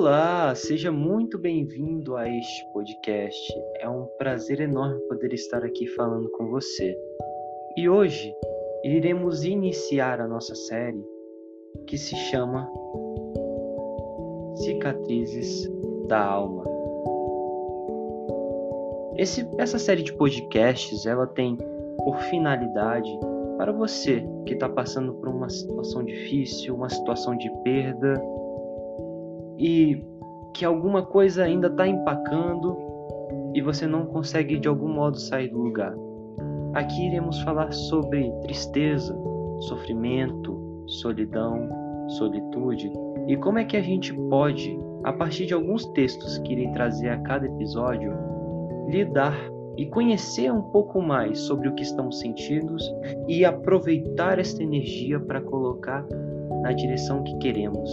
Olá, seja muito bem-vindo a este podcast. É um prazer enorme poder estar aqui falando com você. E hoje iremos iniciar a nossa série que se chama Cicatrizes da Alma. Esse, essa série de podcasts ela tem por finalidade para você que está passando por uma situação difícil, uma situação de perda e que alguma coisa ainda está empacando e você não consegue de algum modo sair do lugar. Aqui iremos falar sobre tristeza, sofrimento, solidão, solitude e como é que a gente pode, a partir de alguns textos que irei trazer a cada episódio, lidar e conhecer um pouco mais sobre o que estamos sentindo e aproveitar esta energia para colocar na direção que queremos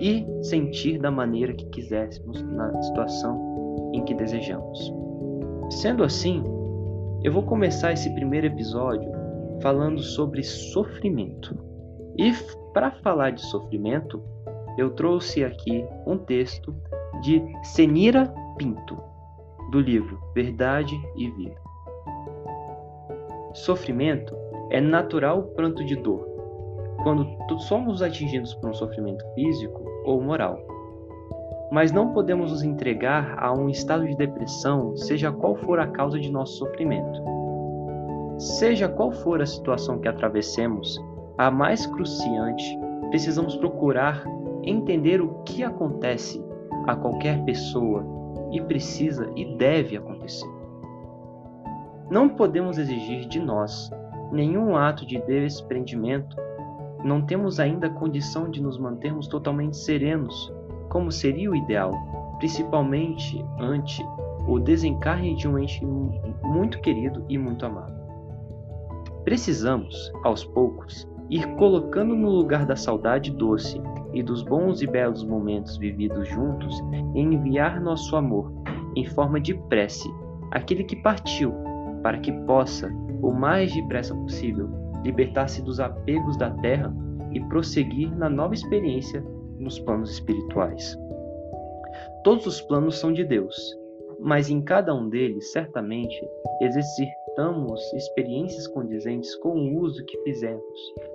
e sentir da maneira que quiséssemos na situação em que desejamos. Sendo assim, eu vou começar esse primeiro episódio falando sobre sofrimento. E para falar de sofrimento, eu trouxe aqui um texto de Senira Pinto, do livro Verdade e Vida. Sofrimento é natural pranto de dor, quando somos atingidos por um sofrimento físico ou moral. Mas não podemos nos entregar a um estado de depressão, seja qual for a causa de nosso sofrimento. Seja qual for a situação que atravessemos, a mais cruciante, precisamos procurar entender o que acontece a qualquer pessoa e precisa e deve acontecer. Não podemos exigir de nós nenhum ato de desprendimento não temos ainda condição de nos mantermos totalmente serenos, como seria o ideal, principalmente ante o desencarne de um ente muito querido e muito amado. Precisamos, aos poucos, ir colocando no lugar da saudade doce e dos bons e belos momentos vividos juntos e enviar nosso amor em forma de prece àquele que partiu, para que possa, o mais depressa possível, libertar-se dos apegos da terra e prosseguir na nova experiência nos planos espirituais. Todos os planos são de Deus, mas em cada um deles, certamente, exercitamos experiências condizentes com o uso que fizemos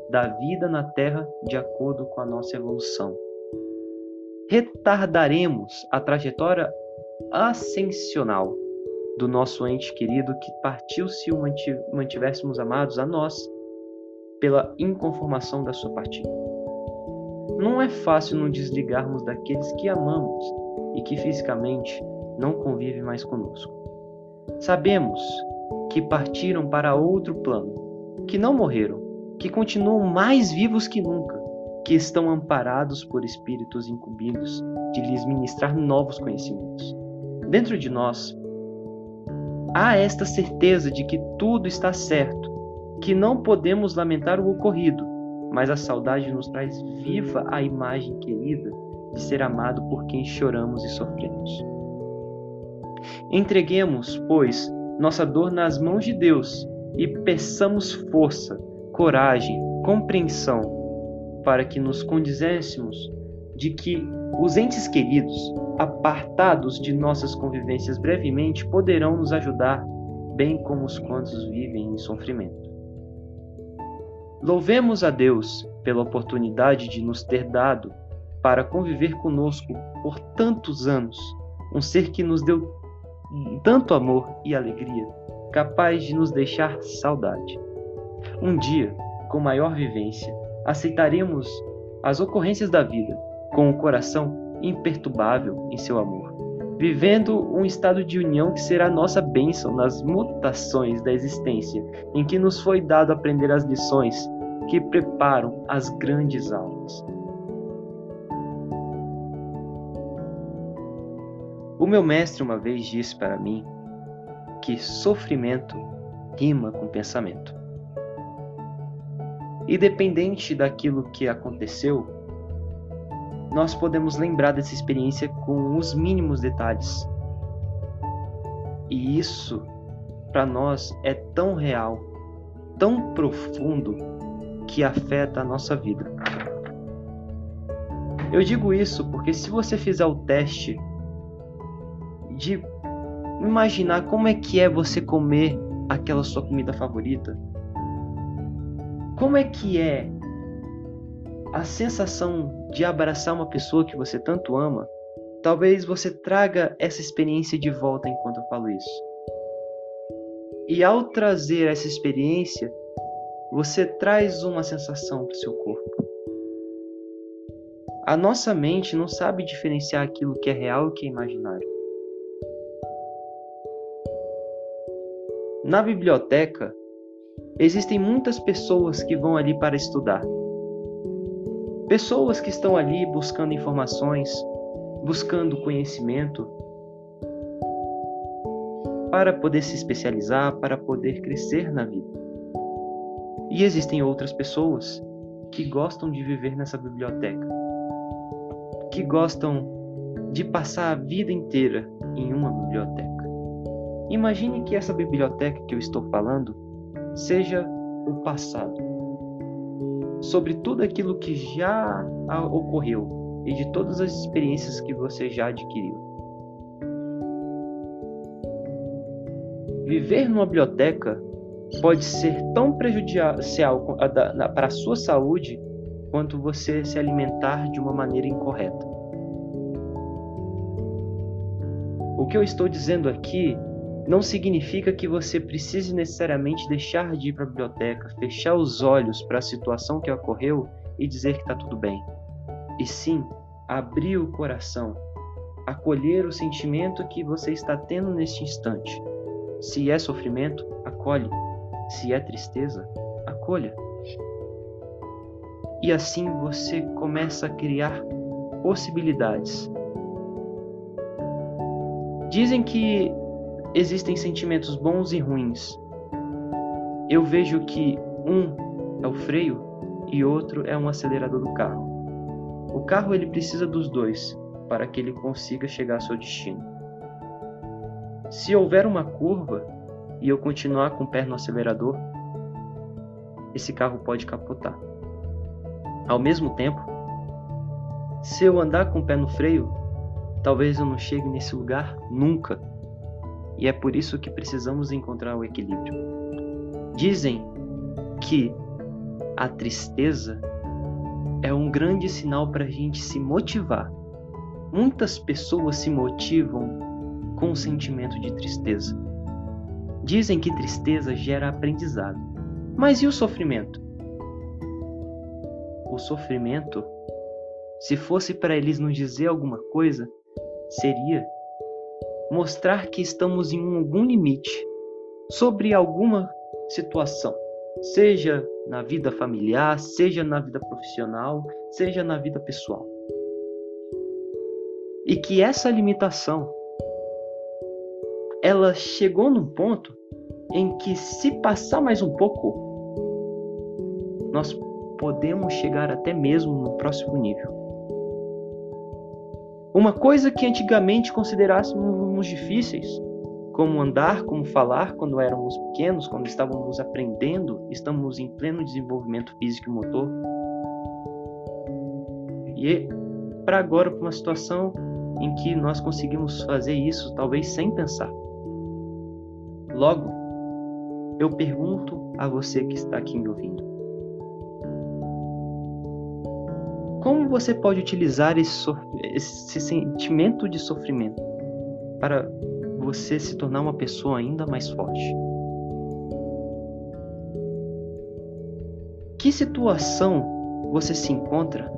da vida na Terra de acordo com a nossa evolução. Retardaremos a trajetória ascensional do nosso ente querido que partiu se o mantivéssemos amados a nós pela inconformação da sua partida. Não é fácil nos desligarmos daqueles que amamos e que fisicamente não convivem mais conosco. Sabemos que partiram para outro plano, que não morreram, que continuam mais vivos que nunca, que estão amparados por espíritos incumbidos de lhes ministrar novos conhecimentos. Dentro de nós, há esta certeza de que tudo está certo que não podemos lamentar o ocorrido, mas a saudade nos traz viva a imagem querida de ser amado por quem choramos e sofremos. Entreguemos, pois, nossa dor nas mãos de Deus e peçamos força, coragem, compreensão, para que nos condizéssemos de que os entes queridos, apartados de nossas convivências brevemente, poderão nos ajudar, bem como os quantos vivem em sofrimento. Louvemos a Deus pela oportunidade de nos ter dado para conviver conosco por tantos anos, um ser que nos deu tanto amor e alegria, capaz de nos deixar saudade. Um dia, com maior vivência, aceitaremos as ocorrências da vida com o coração imperturbável em seu amor, vivendo um estado de união que será nossa bênção nas mutações da existência, em que nos foi dado aprender as lições que preparam as grandes almas. O meu mestre uma vez disse para mim que sofrimento rima com pensamento. Independente daquilo que aconteceu, nós podemos lembrar dessa experiência com os mínimos detalhes. E isso, para nós, é tão real, tão profundo, que afeta a nossa vida. Eu digo isso porque se você fizer o teste de imaginar como é que é você comer aquela sua comida favorita, como é que é a sensação de abraçar uma pessoa que você tanto ama, talvez você traga essa experiência de volta enquanto eu falo isso. E ao trazer essa experiência, você traz uma sensação para o seu corpo. A nossa mente não sabe diferenciar aquilo que é real e o que é imaginário. Na biblioteca, existem muitas pessoas que vão ali para estudar. Pessoas que estão ali buscando informações, buscando conhecimento, para poder se especializar, para poder crescer na vida. E existem outras pessoas que gostam de viver nessa biblioteca, que gostam de passar a vida inteira em uma biblioteca. Imagine que essa biblioteca que eu estou falando seja o passado, sobre tudo aquilo que já ocorreu e de todas as experiências que você já adquiriu. Viver numa biblioteca pode ser tão prejudicial para a sua saúde quanto você se alimentar de uma maneira incorreta. O que eu estou dizendo aqui não significa que você precise necessariamente deixar de ir para a biblioteca, fechar os olhos para a situação que ocorreu e dizer que está tudo bem. E sim, abrir o coração, acolher o sentimento que você está tendo neste instante. Se é sofrimento, acolhe. Se é tristeza, acolha. E assim você começa a criar possibilidades. Dizem que existem sentimentos bons e ruins. Eu vejo que um é o freio e outro é um acelerador do carro. O carro ele precisa dos dois para que ele consiga chegar ao seu destino. Se houver uma curva e eu continuar com o pé no acelerador, esse carro pode capotar. Ao mesmo tempo, se eu andar com o pé no freio, talvez eu não chegue nesse lugar nunca. E é por isso que precisamos encontrar o equilíbrio. Dizem que a tristeza é um grande sinal para a gente se motivar. Muitas pessoas se motivam com o sentimento de tristeza. Dizem que tristeza gera aprendizado. Mas e o sofrimento? O sofrimento, se fosse para eles nos dizer alguma coisa, seria mostrar que estamos em algum limite sobre alguma situação, seja na vida familiar, seja na vida profissional, seja na vida pessoal. E que essa limitação ela chegou num ponto em que, se passar mais um pouco, nós podemos chegar até mesmo no próximo nível. Uma coisa que antigamente considerássemos difíceis, como andar, como falar quando éramos pequenos, quando estávamos aprendendo, estamos em pleno desenvolvimento físico e motor. E para agora, para uma situação em que nós conseguimos fazer isso, talvez sem pensar. Logo, eu pergunto a você que está aqui me ouvindo: como você pode utilizar esse, esse sentimento de sofrimento para você se tornar uma pessoa ainda mais forte? Que situação você se encontra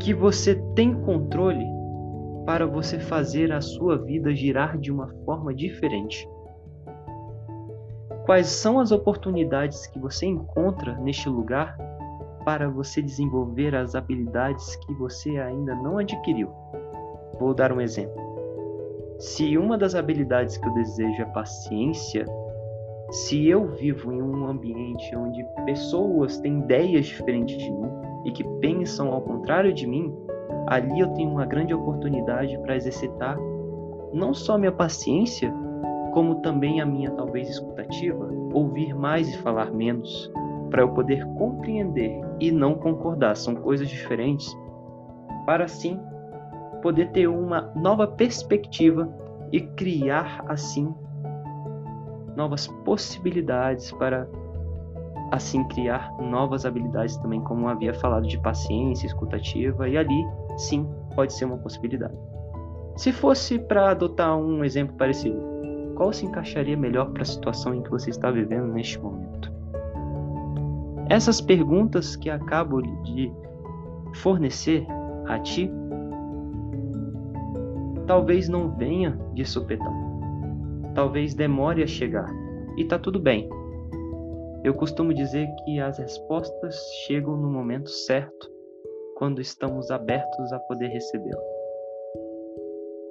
que você tem controle para você fazer a sua vida girar de uma forma diferente. Quais são as oportunidades que você encontra neste lugar para você desenvolver as habilidades que você ainda não adquiriu? Vou dar um exemplo. Se uma das habilidades que eu desejo é paciência, se eu vivo em um ambiente onde pessoas têm ideias diferentes de mim e que pensam ao contrário de mim, ali eu tenho uma grande oportunidade para exercitar não só minha paciência, como também a minha talvez escutativa, ouvir mais e falar menos, para eu poder compreender e não concordar, são coisas diferentes, para assim poder ter uma nova perspectiva e criar assim novas possibilidades para assim criar novas habilidades também, como havia falado de paciência, escutativa, e ali sim pode ser uma possibilidade. Se fosse para adotar um exemplo parecido, qual se encaixaria melhor para a situação em que você está vivendo neste momento? Essas perguntas que acabo de fornecer a ti talvez não venha de supetão. Talvez demore a chegar. E tá tudo bem. Eu costumo dizer que as respostas chegam no momento certo, quando estamos abertos a poder recebê-las.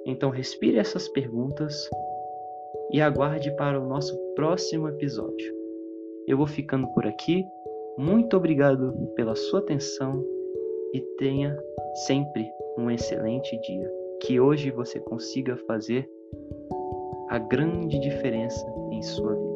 Então respire essas perguntas e aguarde para o nosso próximo episódio. Eu vou ficando por aqui. Muito obrigado pela sua atenção e tenha sempre um excelente dia que hoje você consiga fazer a grande diferença em sua vida.